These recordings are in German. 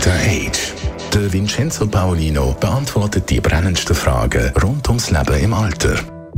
Dr. Age. Der Vincenzo Paolino beantwortet die brennendsten Fragen rund ums Leben im Alter.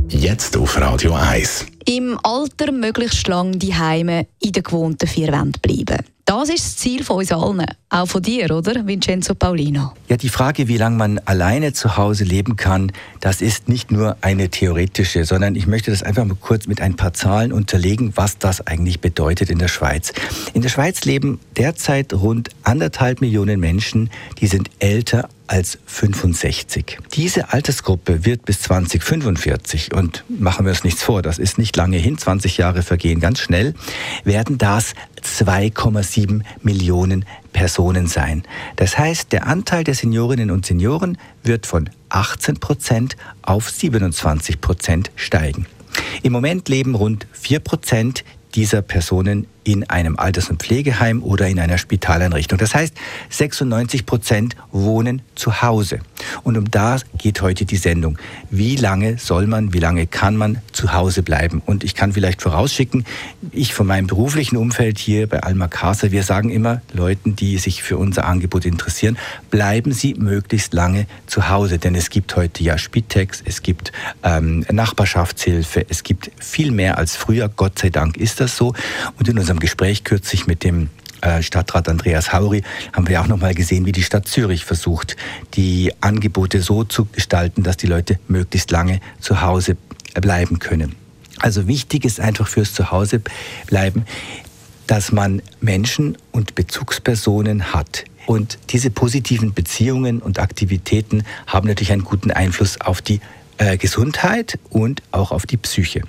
Jetzt auf Radio 1. Im Alter möglichst lange die Heime in den gewohnten vier Wänden bleiben. Das ist das Ziel von uns allen. Auch von dir, oder, Vincenzo Paulino? Ja, die Frage, wie lange man alleine zu Hause leben kann, das ist nicht nur eine theoretische, sondern ich möchte das einfach mal kurz mit ein paar Zahlen unterlegen, was das eigentlich bedeutet in der Schweiz. In der Schweiz leben derzeit rund anderthalb Millionen Menschen, die sind älter als 65. Diese Altersgruppe wird bis 2045, und machen wir uns nichts vor, das ist nicht lange hin, 20 Jahre vergehen ganz schnell, werden das 2,7 Millionen Personen sein. Das heißt, der Anteil der Seniorinnen und Senioren wird von 18 Prozent auf 27 Prozent steigen. Im Moment leben rund 4 Prozent dieser Personen in einem Alters- und Pflegeheim oder in einer Spitaleinrichtung. Das heißt, 96 Prozent wohnen zu Hause. Und um da geht heute die Sendung. Wie lange soll man, wie lange kann man zu Hause bleiben? Und ich kann vielleicht vorausschicken, ich von meinem beruflichen Umfeld hier bei Alma Casa, wir sagen immer Leuten, die sich für unser Angebot interessieren, bleiben Sie möglichst lange zu Hause. Denn es gibt heute ja Spitex, es gibt ähm, Nachbarschaftshilfe, es gibt viel mehr als früher. Gott sei Dank ist das so. Und in unserem unserem Gespräch kürzlich mit dem äh, Stadtrat Andreas Hauri haben wir auch noch mal gesehen, wie die Stadt Zürich versucht, die Angebote so zu gestalten, dass die Leute möglichst lange zu Hause bleiben können. Also wichtig ist einfach fürs Zuhause bleiben, dass man Menschen und Bezugspersonen hat. Und diese positiven Beziehungen und Aktivitäten haben natürlich einen guten Einfluss auf die äh, Gesundheit und auch auf die Psyche.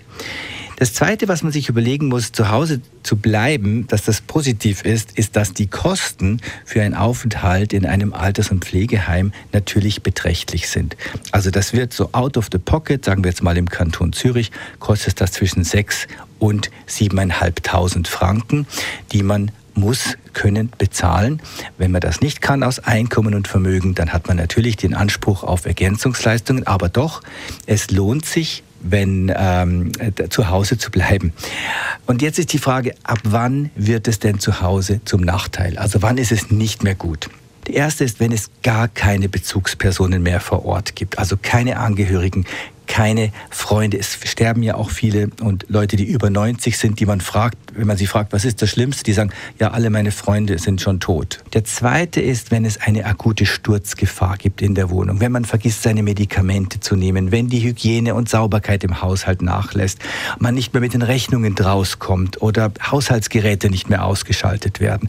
Das Zweite, was man sich überlegen muss, zu Hause zu bleiben, dass das positiv ist, ist, dass die Kosten für einen Aufenthalt in einem Alters- und Pflegeheim natürlich beträchtlich sind. Also das wird so out of the pocket, sagen wir jetzt mal im Kanton Zürich, kostet das zwischen 6 und 7.500 Franken, die man muss können bezahlen. Wenn man das nicht kann aus Einkommen und Vermögen, dann hat man natürlich den Anspruch auf Ergänzungsleistungen. Aber doch, es lohnt sich, wenn ähm, zu Hause zu bleiben. Und jetzt ist die Frage, ab wann wird es denn zu Hause zum Nachteil? Also wann ist es nicht mehr gut? Die erste ist, wenn es gar keine Bezugspersonen mehr vor Ort gibt, also keine Angehörigen, keine Freunde. Es sterben ja auch viele und Leute, die über 90 sind, die man fragt, wenn man sie fragt, was ist das Schlimmste, die sagen, ja, alle meine Freunde sind schon tot. Der zweite ist, wenn es eine akute Sturzgefahr gibt in der Wohnung, wenn man vergisst, seine Medikamente zu nehmen, wenn die Hygiene und Sauberkeit im Haushalt nachlässt, man nicht mehr mit den Rechnungen drauskommt oder Haushaltsgeräte nicht mehr ausgeschaltet werden,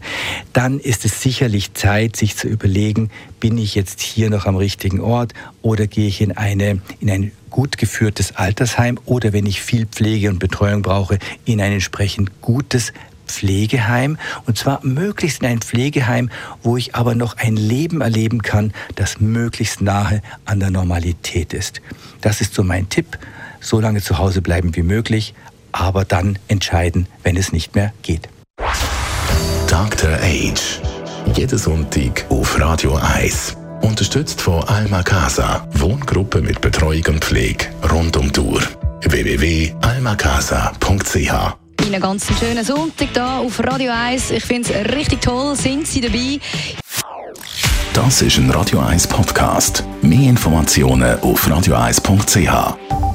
dann ist es sicherlich Zeit, sich zu überlegen, bin ich jetzt hier noch am richtigen Ort oder gehe ich in eine, in ein gut geführtes Altersheim oder wenn ich viel Pflege und Betreuung brauche, in ein entsprechend gutes Pflegeheim und zwar möglichst in ein Pflegeheim, wo ich aber noch ein Leben erleben kann, das möglichst nahe an der Normalität ist. Das ist so mein Tipp. So lange zu Hause bleiben wie möglich, aber dann entscheiden, wenn es nicht mehr geht. Dr. Age. Jeden Sonntag auf Radio 1. Unterstützt von Alma Casa, Wohngruppe mit Betreuung und Pflege rund um Tour. www.almacasa.ch einen ganz schönen Sonntag hier auf Radio 1. Ich finde es richtig toll. Sind Sie dabei? Das ist ein Radio 1 Podcast. Mehr Informationen auf radio1.ch.